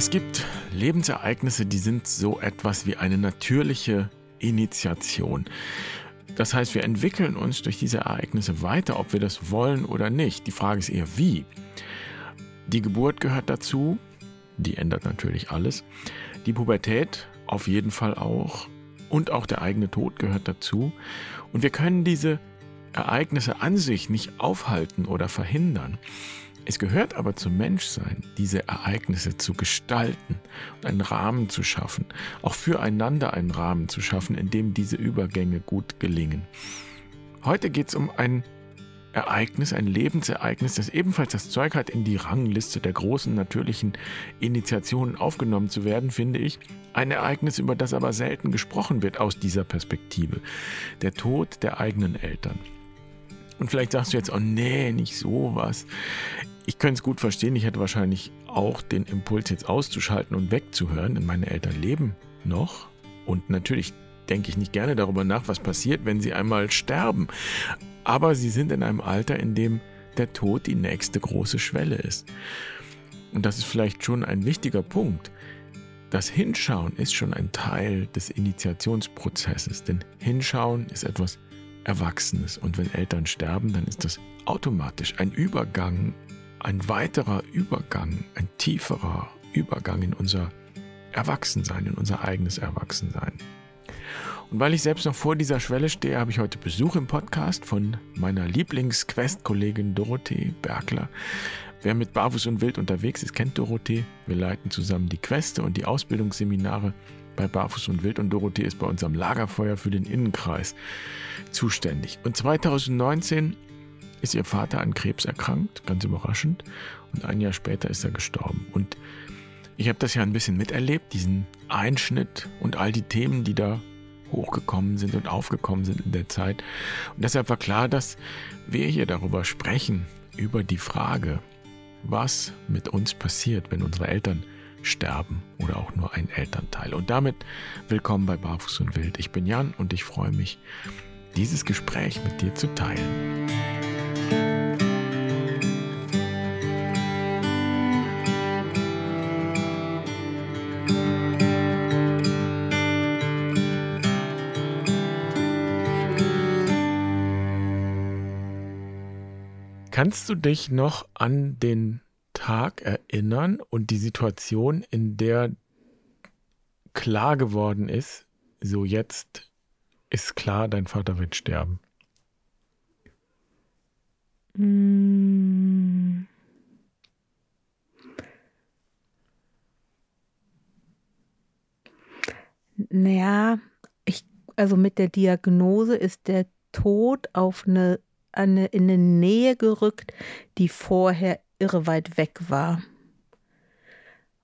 Es gibt Lebensereignisse, die sind so etwas wie eine natürliche Initiation. Das heißt, wir entwickeln uns durch diese Ereignisse weiter, ob wir das wollen oder nicht. Die Frage ist eher, wie. Die Geburt gehört dazu, die ändert natürlich alles. Die Pubertät auf jeden Fall auch. Und auch der eigene Tod gehört dazu. Und wir können diese Ereignisse an sich nicht aufhalten oder verhindern. Es gehört aber zum Menschsein, diese Ereignisse zu gestalten und einen Rahmen zu schaffen, auch füreinander einen Rahmen zu schaffen, in dem diese Übergänge gut gelingen. Heute geht es um ein Ereignis, ein Lebensereignis, das ebenfalls das Zeug hat, in die Rangliste der großen natürlichen Initiationen aufgenommen zu werden, finde ich. Ein Ereignis, über das aber selten gesprochen wird aus dieser Perspektive. Der Tod der eigenen Eltern. Und vielleicht sagst du jetzt, oh nee, nicht sowas. Ich könnte es gut verstehen, ich hätte wahrscheinlich auch den Impuls jetzt auszuschalten und wegzuhören, denn meine Eltern leben noch. Und natürlich denke ich nicht gerne darüber nach, was passiert, wenn sie einmal sterben. Aber sie sind in einem Alter, in dem der Tod die nächste große Schwelle ist. Und das ist vielleicht schon ein wichtiger Punkt. Das Hinschauen ist schon ein Teil des Initiationsprozesses, denn Hinschauen ist etwas Erwachsenes. Und wenn Eltern sterben, dann ist das automatisch ein Übergang, ein weiterer Übergang, ein tieferer Übergang in unser Erwachsensein, in unser eigenes Erwachsensein. Und weil ich selbst noch vor dieser Schwelle stehe, habe ich heute Besuch im Podcast von meiner Lieblings-Quest-Kollegin Dorothee Bergler. Wer mit Barfuß und Wild unterwegs ist, kennt Dorothee. Wir leiten zusammen die Queste und die Ausbildungsseminare bei Barfuß und Wild und Dorothee ist bei uns am Lagerfeuer für den Innenkreis zuständig. Und 2019 ist ihr Vater an Krebs erkrankt, ganz überraschend. Und ein Jahr später ist er gestorben. Und ich habe das ja ein bisschen miterlebt, diesen Einschnitt und all die Themen, die da hochgekommen sind und aufgekommen sind in der Zeit. Und deshalb war klar, dass wir hier darüber sprechen, über die Frage, was mit uns passiert, wenn unsere Eltern sterben oder auch nur ein Elternteil. Und damit willkommen bei Barfuß und Wild. Ich bin Jan und ich freue mich, dieses Gespräch mit dir zu teilen. Kannst du dich noch an den Tag erinnern und die Situation, in der klar geworden ist, so jetzt ist klar, dein Vater wird sterben? Hm. Naja, ich, also mit der Diagnose ist der Tod auf eine, eine in eine Nähe gerückt, die vorher irre weit weg war.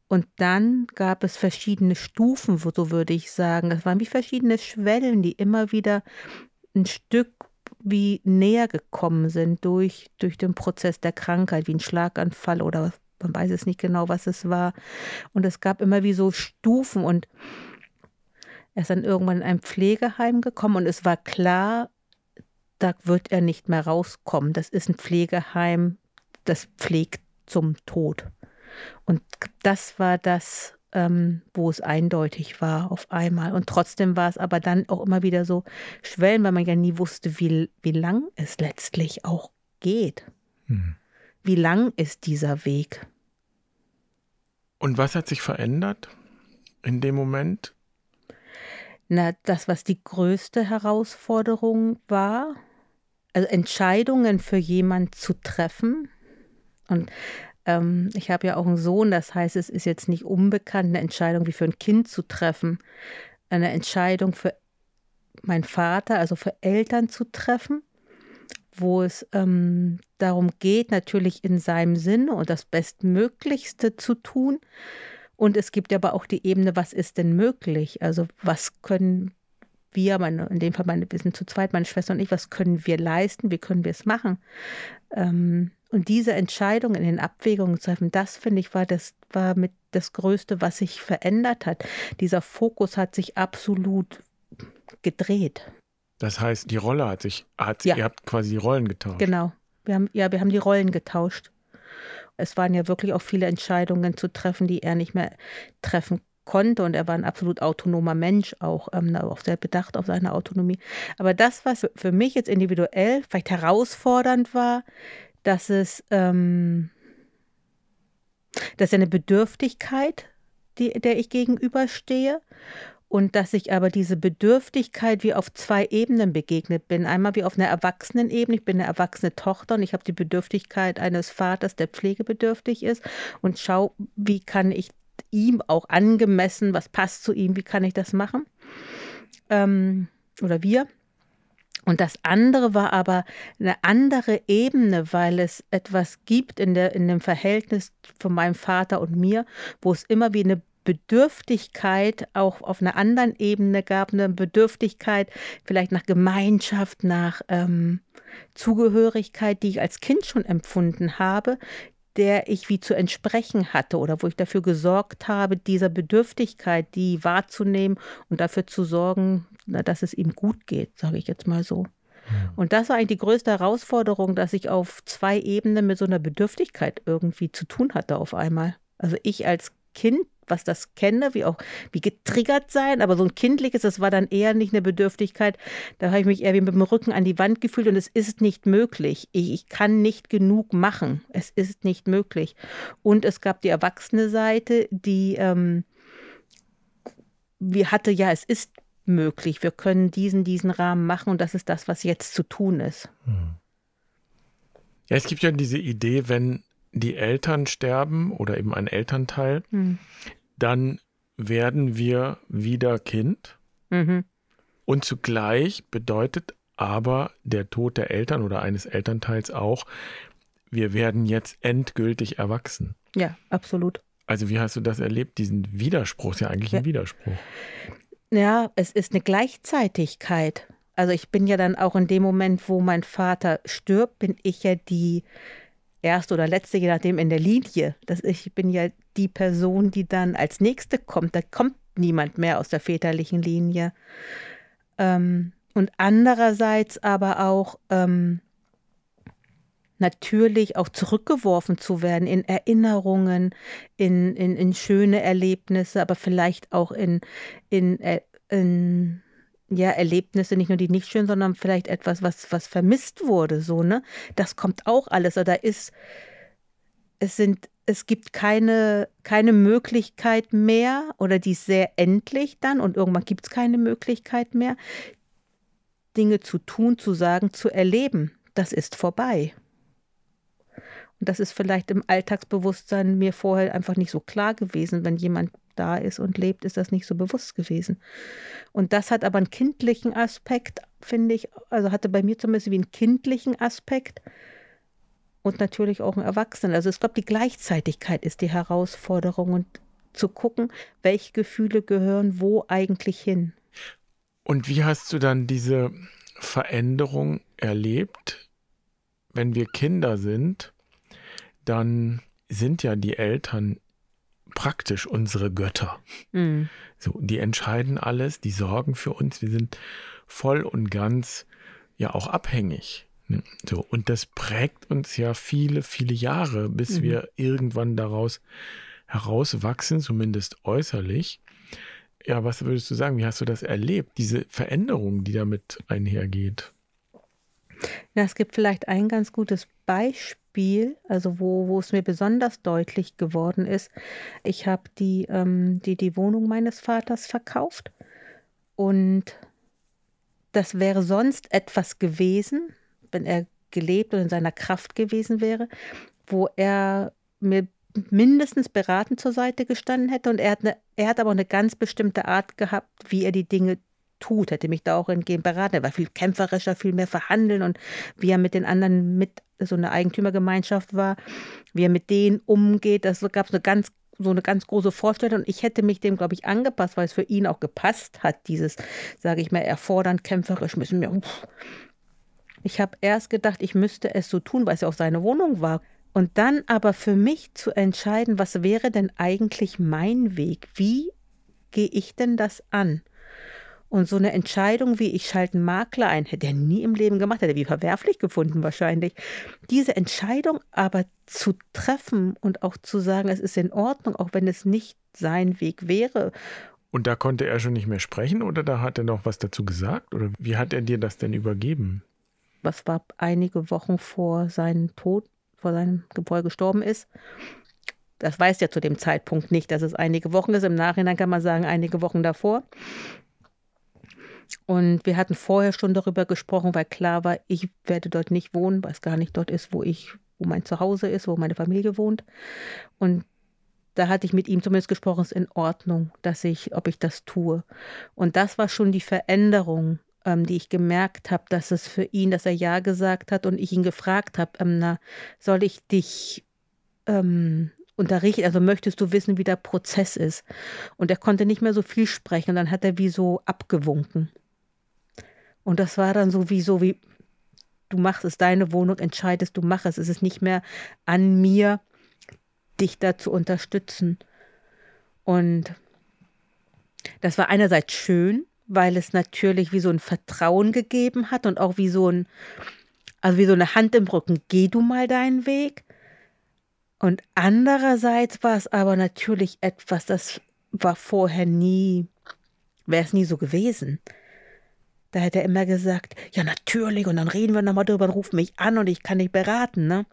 Und dann gab es verschiedene Stufen, so würde ich sagen. Es waren wie verschiedene Schwellen, die immer wieder ein Stück wie näher gekommen sind durch, durch den Prozess der Krankheit, wie ein Schlaganfall oder man weiß es nicht genau, was es war. Und es gab immer wie so Stufen und er ist dann irgendwann in ein Pflegeheim gekommen und es war klar, da wird er nicht mehr rauskommen. Das ist ein Pflegeheim, das pflegt zum Tod. Und das war das, ähm, wo es eindeutig war auf einmal. Und trotzdem war es aber dann auch immer wieder so Schwellen, weil man ja nie wusste, wie, wie lang es letztlich auch geht. Hm. Wie lang ist dieser Weg? Und was hat sich verändert in dem Moment? Na, das, was die größte Herausforderung war, also Entscheidungen für jemanden zu treffen, und ähm, ich habe ja auch einen Sohn, das heißt, es ist jetzt nicht unbekannt, eine Entscheidung wie für ein Kind zu treffen, eine Entscheidung für meinen Vater, also für Eltern zu treffen, wo es ähm, darum geht, natürlich in seinem Sinne und das Bestmöglichste zu tun. Und es gibt aber auch die Ebene, was ist denn möglich? Also was können wir, meine, in dem Fall meine, wir sind zu zweit, meine Schwester und ich, was können wir leisten? Wie können wir es machen? Ähm, und diese Entscheidung in den Abwägungen zu treffen, das finde ich war das war mit das Größte, was sich verändert hat. Dieser Fokus hat sich absolut gedreht. Das heißt, die Rolle hat sich, hat, ja. ihr habt quasi die Rollen getauscht. Genau. Wir haben, ja, wir haben die Rollen getauscht. Es waren ja wirklich auch viele Entscheidungen zu treffen, die er nicht mehr treffen konnte und er war ein absolut autonomer Mensch, auch, ähm, auch sehr bedacht auf seine Autonomie. Aber das, was für mich jetzt individuell vielleicht herausfordernd war, dass es ähm, dass eine Bedürftigkeit, die, der ich gegenüberstehe und dass ich aber diese Bedürftigkeit wie auf zwei Ebenen begegnet bin. Einmal wie auf einer Erwachsenenebene. Ich bin eine erwachsene Tochter und ich habe die Bedürftigkeit eines Vaters, der pflegebedürftig ist und schaue, wie kann ich ihm auch angemessen, was passt zu ihm, wie kann ich das machen? Ähm, oder wir. Und das andere war aber eine andere Ebene, weil es etwas gibt in, der, in dem Verhältnis von meinem Vater und mir, wo es immer wie eine Bedürftigkeit auch auf einer anderen Ebene gab, eine Bedürftigkeit vielleicht nach Gemeinschaft, nach ähm, Zugehörigkeit, die ich als Kind schon empfunden habe, der ich wie zu entsprechen hatte oder wo ich dafür gesorgt habe, dieser Bedürftigkeit, die wahrzunehmen und dafür zu sorgen, dass es ihm gut geht, sage ich jetzt mal so. Und das war eigentlich die größte Herausforderung, dass ich auf zwei Ebenen mit so einer Bedürftigkeit irgendwie zu tun hatte auf einmal. Also ich als Kind was das kenne, wie auch wie getriggert sein, aber so ein kindliches, das war dann eher nicht eine Bedürftigkeit. Da habe ich mich eher wie mit dem Rücken an die Wand gefühlt und es ist nicht möglich. Ich, ich kann nicht genug machen. Es ist nicht möglich. Und es gab die erwachsene Seite, die ähm, wie hatte, ja, es ist möglich. Wir können diesen, diesen Rahmen machen und das ist das, was jetzt zu tun ist. Hm. Ja, es gibt ja diese Idee, wenn die Eltern sterben oder eben ein Elternteil, hm. dann werden wir wieder Kind. Mhm. Und zugleich bedeutet aber der Tod der Eltern oder eines Elternteils auch, wir werden jetzt endgültig erwachsen. Ja, absolut. Also wie hast du das erlebt, diesen Widerspruch? Ist ja eigentlich ja. ein Widerspruch. Ja, es ist eine Gleichzeitigkeit. Also ich bin ja dann auch in dem Moment, wo mein Vater stirbt, bin ich ja die erste oder letzte, je nachdem, in der Linie. Das, ich bin ja die Person, die dann als nächste kommt. Da kommt niemand mehr aus der väterlichen Linie. Ähm, und andererseits aber auch ähm, natürlich auch zurückgeworfen zu werden in Erinnerungen, in, in, in schöne Erlebnisse, aber vielleicht auch in, in, äh, in ja, Erlebnisse, nicht nur die nicht schön, sondern vielleicht etwas, was, was vermisst wurde, so, ne? Das kommt auch alles. Da ist, es sind, es gibt keine, keine Möglichkeit mehr oder die ist sehr endlich dann und irgendwann gibt es keine Möglichkeit mehr, Dinge zu tun, zu sagen, zu erleben. Das ist vorbei. Und das ist vielleicht im Alltagsbewusstsein mir vorher einfach nicht so klar gewesen, wenn jemand da ist und lebt, ist das nicht so bewusst gewesen. Und das hat aber einen kindlichen Aspekt, finde ich, also hatte bei mir zumindest wie einen kindlichen Aspekt und natürlich auch einen Erwachsenen. Also ich glaube, die Gleichzeitigkeit ist die Herausforderung und zu gucken, welche Gefühle gehören wo eigentlich hin. Und wie hast du dann diese Veränderung erlebt, wenn wir Kinder sind? Dann sind ja die Eltern praktisch unsere Götter. Mhm. So, die entscheiden alles, die sorgen für uns. Wir sind voll und ganz ja auch abhängig. Ne? So, und das prägt uns ja viele, viele Jahre, bis mhm. wir irgendwann daraus herauswachsen, zumindest äußerlich. Ja, was würdest du sagen? Wie hast du das erlebt? Diese Veränderung, die damit einhergeht? Ja, es gibt vielleicht ein ganz gutes Beispiel Spiel, also wo, wo es mir besonders deutlich geworden ist, ich habe die, ähm, die, die Wohnung meines Vaters verkauft und das wäre sonst etwas gewesen, wenn er gelebt und in seiner Kraft gewesen wäre, wo er mir mindestens beratend zur Seite gestanden hätte und er hat, eine, er hat aber eine ganz bestimmte Art gehabt, wie er die Dinge tut, hätte mich da auch entgegen beraten. Er war viel kämpferischer, viel mehr verhandeln und wie er mit den anderen mit so eine Eigentümergemeinschaft war, wie er mit denen umgeht. Das gab es eine ganz so eine ganz große Vorstellung und ich hätte mich dem, glaube ich, angepasst, weil es für ihn auch gepasst hat, dieses, sage ich mal, erfordernd, kämpferisch müssen wir. Ich habe erst gedacht, ich müsste es so tun, weil es ja auch seine Wohnung war. Und dann aber für mich zu entscheiden, was wäre denn eigentlich mein Weg? Wie gehe ich denn das an? Und so eine Entscheidung wie ich schalte einen Makler ein, hätte er nie im Leben gemacht, hätte er wie verwerflich gefunden wahrscheinlich. Diese Entscheidung aber zu treffen und auch zu sagen, es ist in Ordnung, auch wenn es nicht sein Weg wäre. Und da konnte er schon nicht mehr sprechen oder da hat er noch was dazu gesagt? Oder wie hat er dir das denn übergeben? Was war einige Wochen vor seinem Tod, vor seinem, er gestorben ist. Das weiß er zu dem Zeitpunkt nicht, dass es einige Wochen ist. Im Nachhinein kann man sagen, einige Wochen davor. Und wir hatten vorher schon darüber gesprochen, weil klar war, ich werde dort nicht wohnen, weil es gar nicht dort ist, wo ich, wo mein Zuhause ist, wo meine Familie wohnt. Und da hatte ich mit ihm zumindest gesprochen, es ist in Ordnung, dass ich, ob ich das tue. Und das war schon die Veränderung, ähm, die ich gemerkt habe, dass es für ihn, dass er Ja gesagt hat und ich ihn gefragt habe, ähm, na, soll ich dich ähm, unterrichten, also möchtest du wissen, wie der Prozess ist? Und er konnte nicht mehr so viel sprechen und dann hat er wie so abgewunken. Und das war dann so wie so wie, du machst es, deine Wohnung, entscheidest, du machst es. Es ist nicht mehr an mir, dich da zu unterstützen. Und das war einerseits schön, weil es natürlich wie so ein Vertrauen gegeben hat und auch wie so ein, also wie so eine Hand im Rücken, geh du mal deinen Weg. Und andererseits war es aber natürlich etwas, das war vorher nie, wäre es nie so gewesen. Da hätte er immer gesagt, ja natürlich, und dann reden wir nochmal drüber und ruf mich an und ich kann dich beraten, ne?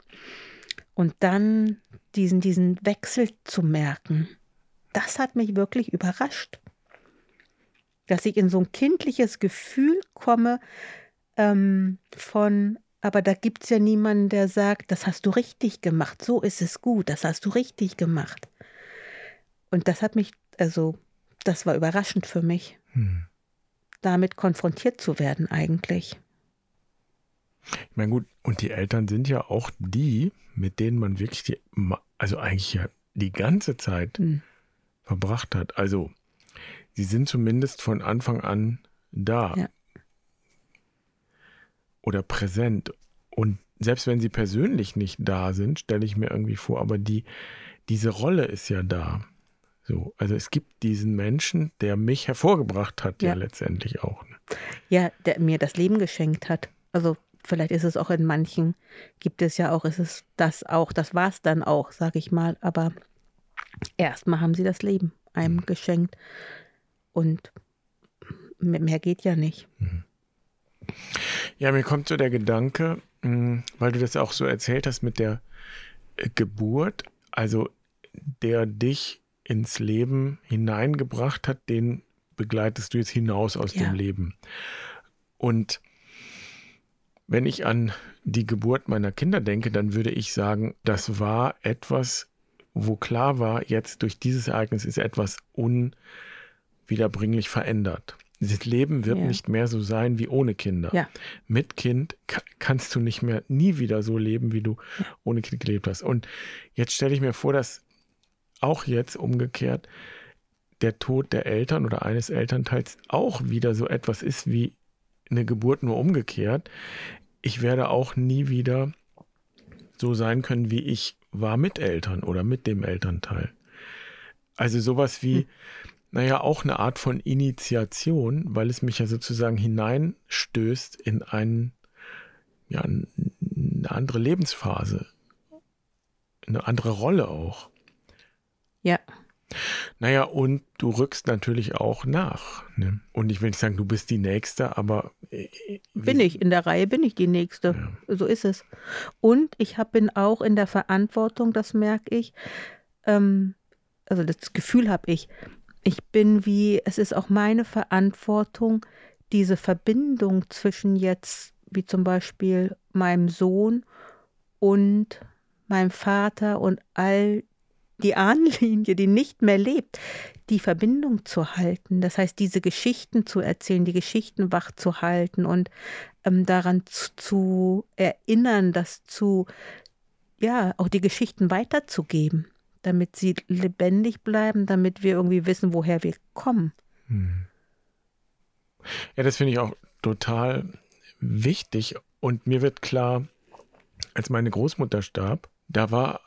Und dann diesen, diesen Wechsel zu merken, das hat mich wirklich überrascht. Dass ich in so ein kindliches Gefühl komme ähm, von, aber da gibt es ja niemanden, der sagt, das hast du richtig gemacht, so ist es gut, das hast du richtig gemacht. Und das hat mich, also, das war überraschend für mich, hm. damit konfrontiert zu werden eigentlich. Ich meine, gut, und die Eltern sind ja auch die, mit denen man wirklich, die, also eigentlich ja die ganze Zeit hm. verbracht hat. Also, sie sind zumindest von Anfang an da. Ja. Oder präsent. Und selbst wenn sie persönlich nicht da sind, stelle ich mir irgendwie vor, aber die, diese Rolle ist ja da. So, also es gibt diesen Menschen, der mich hervorgebracht hat, ja, ja letztendlich auch. Ne? Ja, der mir das Leben geschenkt hat. Also vielleicht ist es auch in manchen, gibt es ja auch, ist es das auch, das war es dann auch, sage ich mal. Aber erstmal haben sie das Leben einem mhm. geschenkt. Und mehr geht ja nicht. Mhm. Ja, mir kommt so der Gedanke, hm, weil du das auch so erzählt hast mit der äh, Geburt, also der dich ins Leben hineingebracht hat, den begleitest du jetzt hinaus aus ja. dem Leben. Und wenn ich an die Geburt meiner Kinder denke, dann würde ich sagen, das war etwas, wo klar war, jetzt durch dieses Ereignis ist etwas unwiederbringlich verändert. Das Leben wird ja. nicht mehr so sein wie ohne Kinder. Ja. Mit Kind kannst du nicht mehr nie wieder so leben, wie du ohne Kind gelebt hast. Und jetzt stelle ich mir vor, dass auch jetzt umgekehrt der Tod der Eltern oder eines Elternteils auch wieder so etwas ist wie eine Geburt nur umgekehrt. Ich werde auch nie wieder so sein können, wie ich war mit Eltern oder mit dem Elternteil. Also sowas wie, hm. Naja, auch eine Art von Initiation, weil es mich ja sozusagen hineinstößt in einen, ja, eine andere Lebensphase, eine andere Rolle auch. Ja. Naja, und du rückst natürlich auch nach. Ne? Und ich will nicht sagen, du bist die Nächste, aber. Äh, bin ich, in der Reihe bin ich die Nächste. Ja. So ist es. Und ich hab, bin auch in der Verantwortung, das merke ich. Ähm, also das Gefühl habe ich. Ich bin wie, es ist auch meine Verantwortung, diese Verbindung zwischen jetzt, wie zum Beispiel meinem Sohn und meinem Vater und all die Ahnenlinie, die nicht mehr lebt, die Verbindung zu halten. Das heißt, diese Geschichten zu erzählen, die Geschichten wach zu halten und ähm, daran zu, zu erinnern, das zu, ja, auch die Geschichten weiterzugeben, damit sie lebendig bleiben, damit wir irgendwie wissen, woher wir kommen. Hm. Ja, das finde ich auch total wichtig. Und mir wird klar, als meine Großmutter starb, da war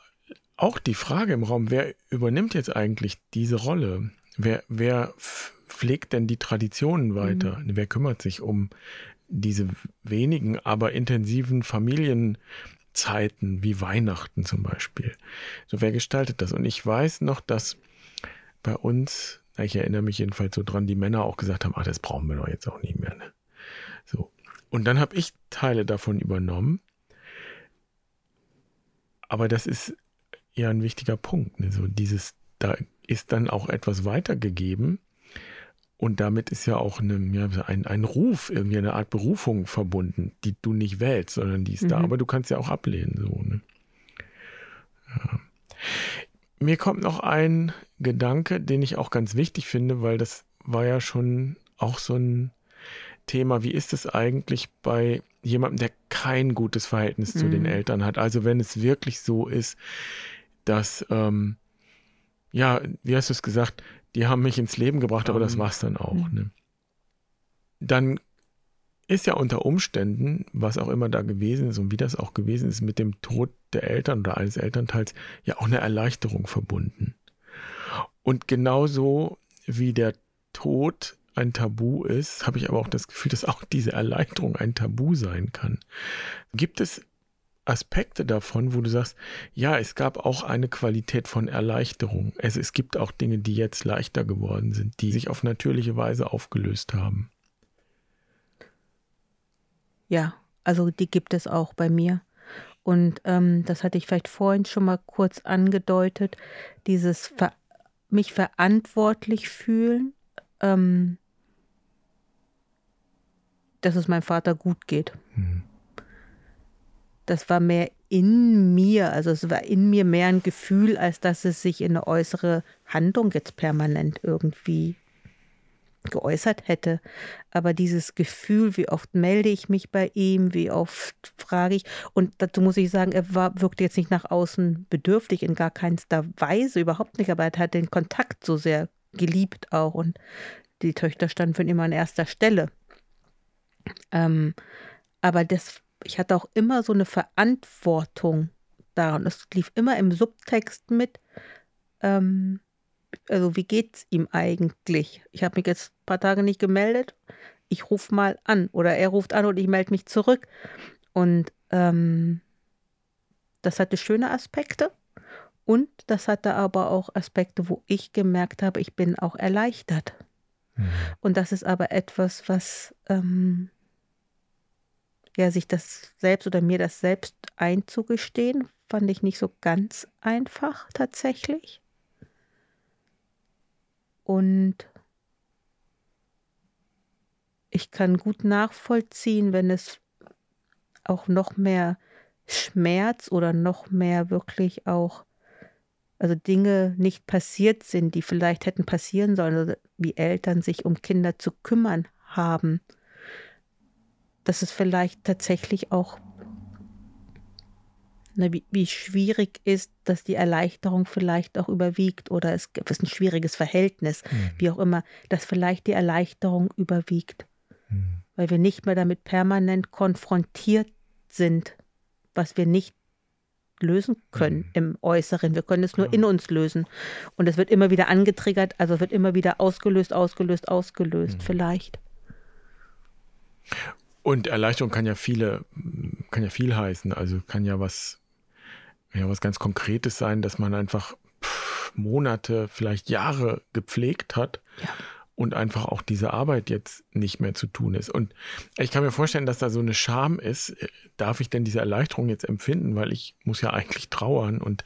auch die Frage im Raum, wer übernimmt jetzt eigentlich diese Rolle? Wer, wer pflegt denn die Traditionen weiter? Mhm. Wer kümmert sich um diese wenigen, aber intensiven Familienzeiten wie Weihnachten zum Beispiel? So, wer gestaltet das? Und ich weiß noch, dass bei uns, ich erinnere mich jedenfalls so dran, die Männer auch gesagt haben, ach, das brauchen wir doch jetzt auch nicht mehr. Ne? So. Und dann habe ich Teile davon übernommen. Aber das ist ja ein wichtiger Punkt. Ne? So dieses, da ist dann auch etwas weitergegeben. Und damit ist ja auch eine, ja, ein, ein Ruf, irgendwie eine Art Berufung verbunden, die du nicht wählst, sondern die ist mhm. da. Aber du kannst ja auch ablehnen. So, ne? ja. Mir kommt noch ein Gedanke, den ich auch ganz wichtig finde, weil das war ja schon auch so ein Thema. Wie ist es eigentlich bei jemandem, der kein gutes Verhältnis mhm. zu den mhm. Eltern hat? Also wenn es wirklich so ist, dass, ähm, ja, wie hast du es gesagt, die haben mich ins Leben gebracht, aber das ähm, war es dann auch. Ne? Dann ist ja unter Umständen, was auch immer da gewesen ist und wie das auch gewesen ist, mit dem Tod der Eltern oder eines Elternteils ja auch eine Erleichterung verbunden. Und genauso wie der Tod ein Tabu ist, habe ich aber auch das Gefühl, dass auch diese Erleichterung ein Tabu sein kann. Gibt es Aspekte davon, wo du sagst, ja, es gab auch eine Qualität von Erleichterung. Es, es gibt auch Dinge, die jetzt leichter geworden sind, die sich auf natürliche Weise aufgelöst haben. Ja, also die gibt es auch bei mir. Und ähm, das hatte ich vielleicht vorhin schon mal kurz angedeutet, dieses Ver mich verantwortlich fühlen, ähm, dass es meinem Vater gut geht. Mhm. Das war mehr in mir, also es war in mir mehr ein Gefühl, als dass es sich in eine äußere Handlung jetzt permanent irgendwie geäußert hätte. Aber dieses Gefühl, wie oft melde ich mich bei ihm, wie oft frage ich. Und dazu muss ich sagen, er war, wirkte jetzt nicht nach außen bedürftig, in gar keinster Weise, überhaupt nicht. Aber er hat den Kontakt so sehr geliebt auch. Und die Töchter standen für ihn immer an erster Stelle. Ähm, aber das, ich hatte auch immer so eine Verantwortung daran. Das lief immer im Subtext mit. Ähm, also wie geht's ihm eigentlich? Ich habe mich jetzt ein paar Tage nicht gemeldet. Ich rufe mal an oder er ruft an und ich melde mich zurück. Und ähm, das hatte schöne Aspekte und das hatte aber auch Aspekte, wo ich gemerkt habe, ich bin auch erleichtert. Mhm. Und das ist aber etwas, was ähm, ja sich das selbst oder mir das selbst einzugestehen, fand ich nicht so ganz einfach tatsächlich. Und ich kann gut nachvollziehen, wenn es auch noch mehr Schmerz oder noch mehr wirklich auch, also Dinge nicht passiert sind, die vielleicht hätten passieren sollen, also wie Eltern sich um Kinder zu kümmern haben, dass es vielleicht tatsächlich auch ne, wie, wie schwierig ist, dass die Erleichterung vielleicht auch überwiegt oder es ist ein schwieriges Verhältnis, mhm. wie auch immer, dass vielleicht die Erleichterung überwiegt, mhm. weil wir nicht mehr damit permanent konfrontiert sind, was wir nicht lösen können mhm. im Äußeren. Wir können es nur ja. in uns lösen. Und es wird immer wieder angetriggert, also wird immer wieder ausgelöst, ausgelöst, ausgelöst, mhm. vielleicht. Und Erleichterung kann ja viele, kann ja viel heißen. Also kann ja was ja was ganz Konkretes sein, dass man einfach pff, Monate, vielleicht Jahre gepflegt hat. Ja. Und einfach auch diese Arbeit jetzt nicht mehr zu tun ist. Und ich kann mir vorstellen, dass da so eine Scham ist. Darf ich denn diese Erleichterung jetzt empfinden? Weil ich muss ja eigentlich trauern. Und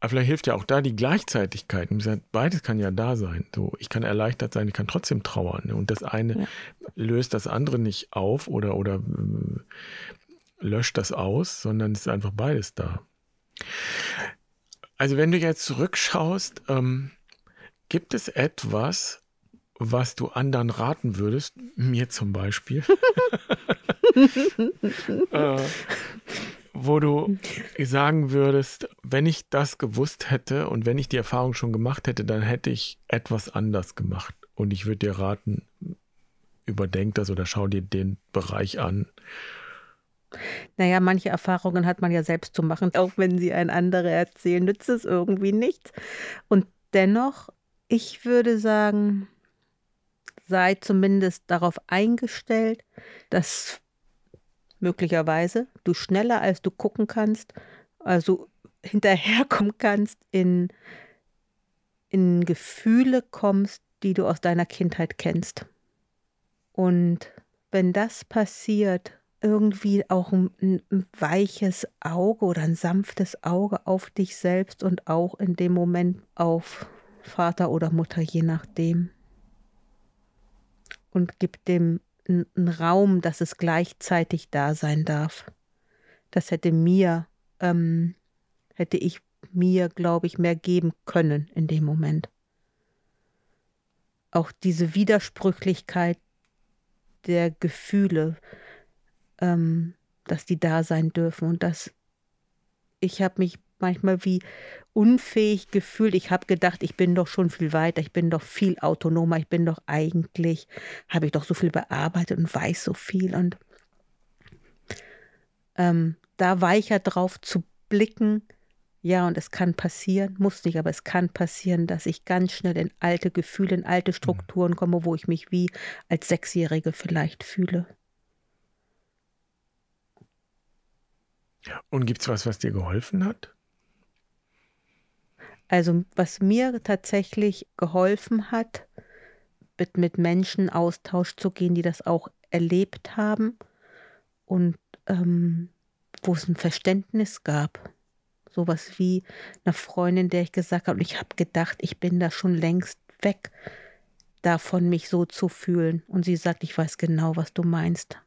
aber vielleicht hilft ja auch da die Gleichzeitigkeit. Beides kann ja da sein. So, ich kann erleichtert sein, ich kann trotzdem trauern. Und das eine ja. löst das andere nicht auf oder, oder äh, löscht das aus, sondern es ist einfach beides da. Also wenn du jetzt zurückschaust, ähm, gibt es etwas, was du anderen raten würdest, mir zum Beispiel, äh, wo du sagen würdest, wenn ich das gewusst hätte und wenn ich die Erfahrung schon gemacht hätte, dann hätte ich etwas anders gemacht. Und ich würde dir raten, überdenk das oder schau dir den Bereich an naja, manche Erfahrungen hat man ja selbst zu machen, auch wenn sie ein andere erzählen, nützt es irgendwie nichts. Und dennoch Ich würde sagen, sei zumindest darauf eingestellt, dass möglicherweise du schneller als du gucken kannst, also hinterherkommen kannst, in, in Gefühle kommst, die du aus deiner Kindheit kennst. Und wenn das passiert, irgendwie auch ein, ein, weiches Auge oder ein sanftes Auge auf dich selbst und auch in dem Moment auf Vater oder Mutter, je nachdem. Und gib dem einen Raum, dass es gleichzeitig da sein darf. Das hätte mir, ähm, hätte ich mir, glaube ich, mehr geben können in dem Moment. Auch diese Widersprüchlichkeit der Gefühle, ähm, dass die da sein dürfen und dass ich habe mich manchmal wie unfähig gefühlt. Ich habe gedacht, ich bin doch schon viel weiter, ich bin doch viel autonomer, ich bin doch eigentlich, habe ich doch so viel bearbeitet und weiß so viel. Und ähm, da weicher drauf zu blicken, ja, und es kann passieren, muss nicht, aber es kann passieren, dass ich ganz schnell in alte Gefühle, in alte Strukturen komme, wo ich mich wie als Sechsjährige vielleicht fühle. Und gibt es was, was dir geholfen hat? Also was mir tatsächlich geholfen hat, mit, mit Menschen Austausch zu gehen, die das auch erlebt haben und ähm, wo es ein Verständnis gab. Sowas wie eine Freundin, der ich gesagt habe, und ich habe gedacht, ich bin da schon längst weg davon, mich so zu fühlen. Und sie sagt, ich weiß genau, was du meinst.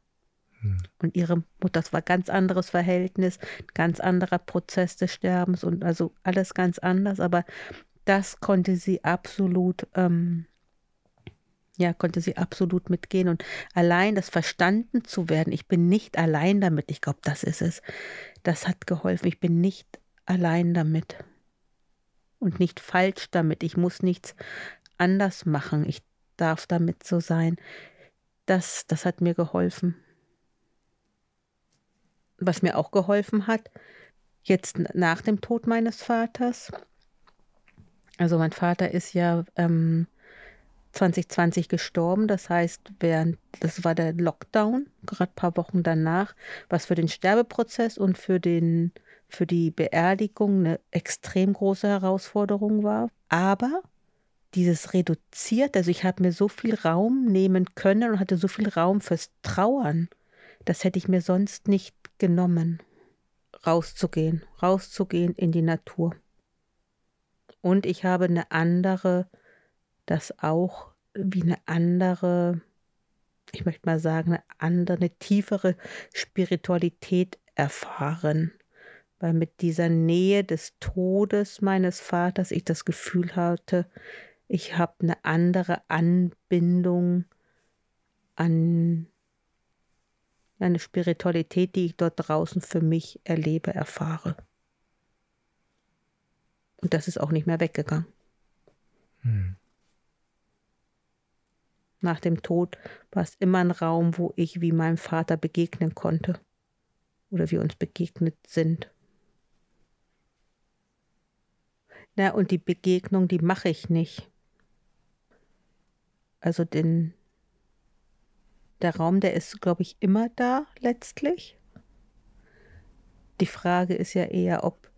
Hm. Und ihre Mutter, das war ein ganz anderes Verhältnis, ganz anderer Prozess des Sterbens und also alles ganz anders, aber das konnte sie absolut, ähm, ja, konnte sie absolut mitgehen. Und allein das verstanden zu werden, ich bin nicht allein damit, ich glaube, das ist es, das hat geholfen. Ich bin nicht allein damit und nicht falsch damit. Ich muss nichts anders machen. Ich darf damit so sein. Das, das hat mir geholfen was mir auch geholfen hat, jetzt nach dem Tod meines Vaters. Also mein Vater ist ja ähm, 2020 gestorben, das heißt, während das war der Lockdown, gerade ein paar Wochen danach, was für den Sterbeprozess und für den für die Beerdigung eine extrem große Herausforderung war. Aber dieses reduziert, also ich habe mir so viel Raum nehmen können und hatte so viel Raum fürs Trauern. Das hätte ich mir sonst nicht genommen, rauszugehen, rauszugehen in die Natur. Und ich habe eine andere, das auch wie eine andere, ich möchte mal sagen, eine andere, eine tiefere Spiritualität erfahren. Weil mit dieser Nähe des Todes meines Vaters ich das Gefühl hatte, ich habe eine andere Anbindung an eine Spiritualität, die ich dort draußen für mich erlebe, erfahre. Und das ist auch nicht mehr weggegangen. Hm. Nach dem Tod war es immer ein Raum, wo ich wie meinem Vater begegnen konnte oder wir uns begegnet sind. Na, und die Begegnung, die mache ich nicht. Also den, der Raum, der ist, glaube ich, immer da letztlich. Die Frage ist ja eher, ob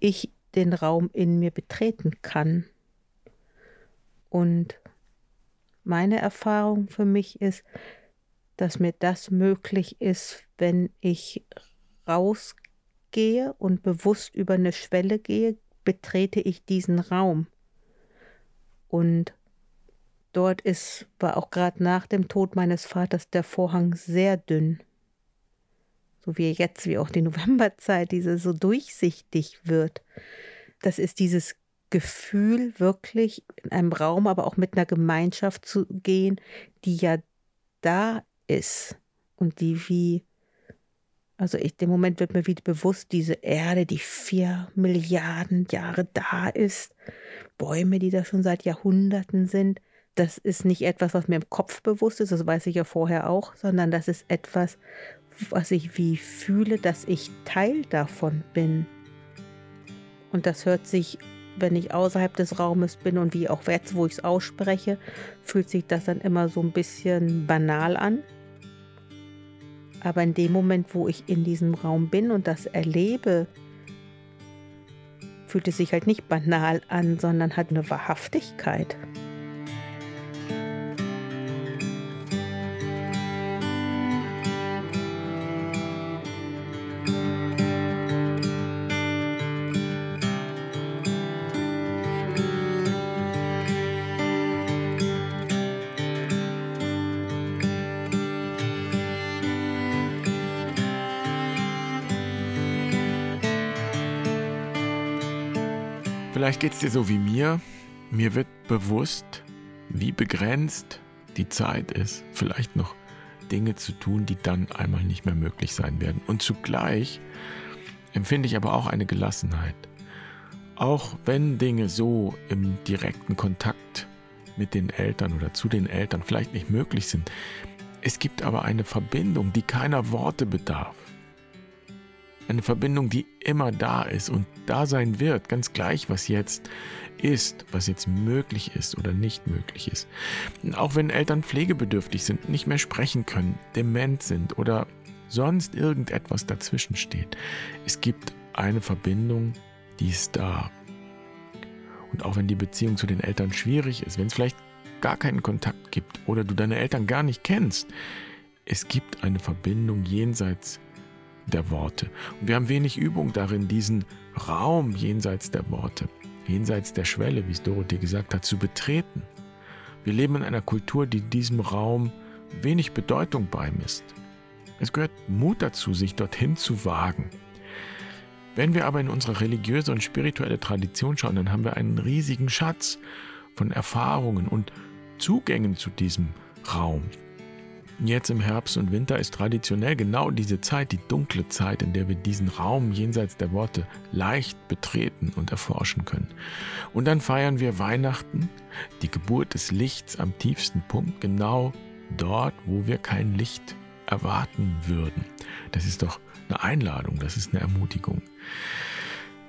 ich den Raum in mir betreten kann. Und meine Erfahrung für mich ist, dass mir das möglich ist, wenn ich rausgehe und bewusst über eine Schwelle gehe, betrete ich diesen Raum. Und Dort ist, war auch gerade nach dem Tod meines Vaters der Vorhang sehr dünn. So wie jetzt, wie auch die Novemberzeit, diese so durchsichtig wird. Das ist dieses Gefühl, wirklich in einem Raum, aber auch mit einer Gemeinschaft zu gehen, die ja da ist und die wie, also ich, dem Moment wird mir wieder bewusst, diese Erde, die vier Milliarden Jahre da ist, Bäume, die da schon seit Jahrhunderten sind, das ist nicht etwas, was mir im Kopf bewusst ist, das weiß ich ja vorher auch, sondern das ist etwas, was ich wie fühle, dass ich Teil davon bin. Und das hört sich wenn ich außerhalb des Raumes bin und wie auch jetzt, wo ich es ausspreche, fühlt sich das dann immer so ein bisschen banal an. Aber in dem Moment, wo ich in diesem Raum bin und das erlebe, fühlt es sich halt nicht banal an, sondern hat eine Wahrhaftigkeit. Geht es dir so wie mir. Mir wird bewusst, wie begrenzt die Zeit ist, vielleicht noch Dinge zu tun, die dann einmal nicht mehr möglich sein werden. Und zugleich empfinde ich aber auch eine Gelassenheit. Auch wenn Dinge so im direkten Kontakt mit den Eltern oder zu den Eltern vielleicht nicht möglich sind, es gibt aber eine Verbindung, die keiner Worte bedarf. Eine Verbindung, die immer da ist und da sein wird, ganz gleich, was jetzt ist, was jetzt möglich ist oder nicht möglich ist. Auch wenn Eltern pflegebedürftig sind, nicht mehr sprechen können, dement sind oder sonst irgendetwas dazwischen steht. Es gibt eine Verbindung, die ist da. Und auch wenn die Beziehung zu den Eltern schwierig ist, wenn es vielleicht gar keinen Kontakt gibt oder du deine Eltern gar nicht kennst, es gibt eine Verbindung jenseits der Worte. Und wir haben wenig Übung darin, diesen Raum jenseits der Worte, jenseits der Schwelle, wie es Dorothee gesagt hat, zu betreten. Wir leben in einer Kultur, die diesem Raum wenig Bedeutung beimisst. Es gehört Mut dazu, sich dorthin zu wagen. Wenn wir aber in unsere religiöse und spirituelle Tradition schauen, dann haben wir einen riesigen Schatz von Erfahrungen und Zugängen zu diesem Raum, Jetzt im Herbst und Winter ist traditionell genau diese Zeit, die dunkle Zeit, in der wir diesen Raum jenseits der Worte leicht betreten und erforschen können. Und dann feiern wir Weihnachten, die Geburt des Lichts am tiefsten Punkt, genau dort, wo wir kein Licht erwarten würden. Das ist doch eine Einladung, das ist eine Ermutigung.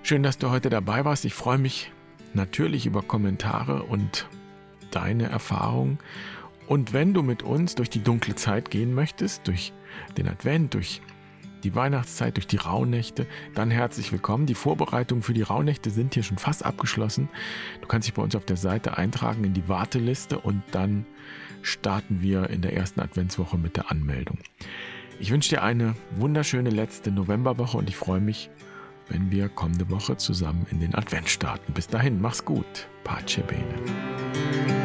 Schön, dass du heute dabei warst. Ich freue mich natürlich über Kommentare und deine Erfahrungen. Und wenn du mit uns durch die dunkle Zeit gehen möchtest, durch den Advent, durch die Weihnachtszeit, durch die Rauhnächte, dann herzlich willkommen. Die Vorbereitungen für die Rauhnächte sind hier schon fast abgeschlossen. Du kannst dich bei uns auf der Seite eintragen in die Warteliste und dann starten wir in der ersten Adventswoche mit der Anmeldung. Ich wünsche dir eine wunderschöne letzte Novemberwoche und ich freue mich, wenn wir kommende Woche zusammen in den Advent starten. Bis dahin, mach's gut. Pace bene.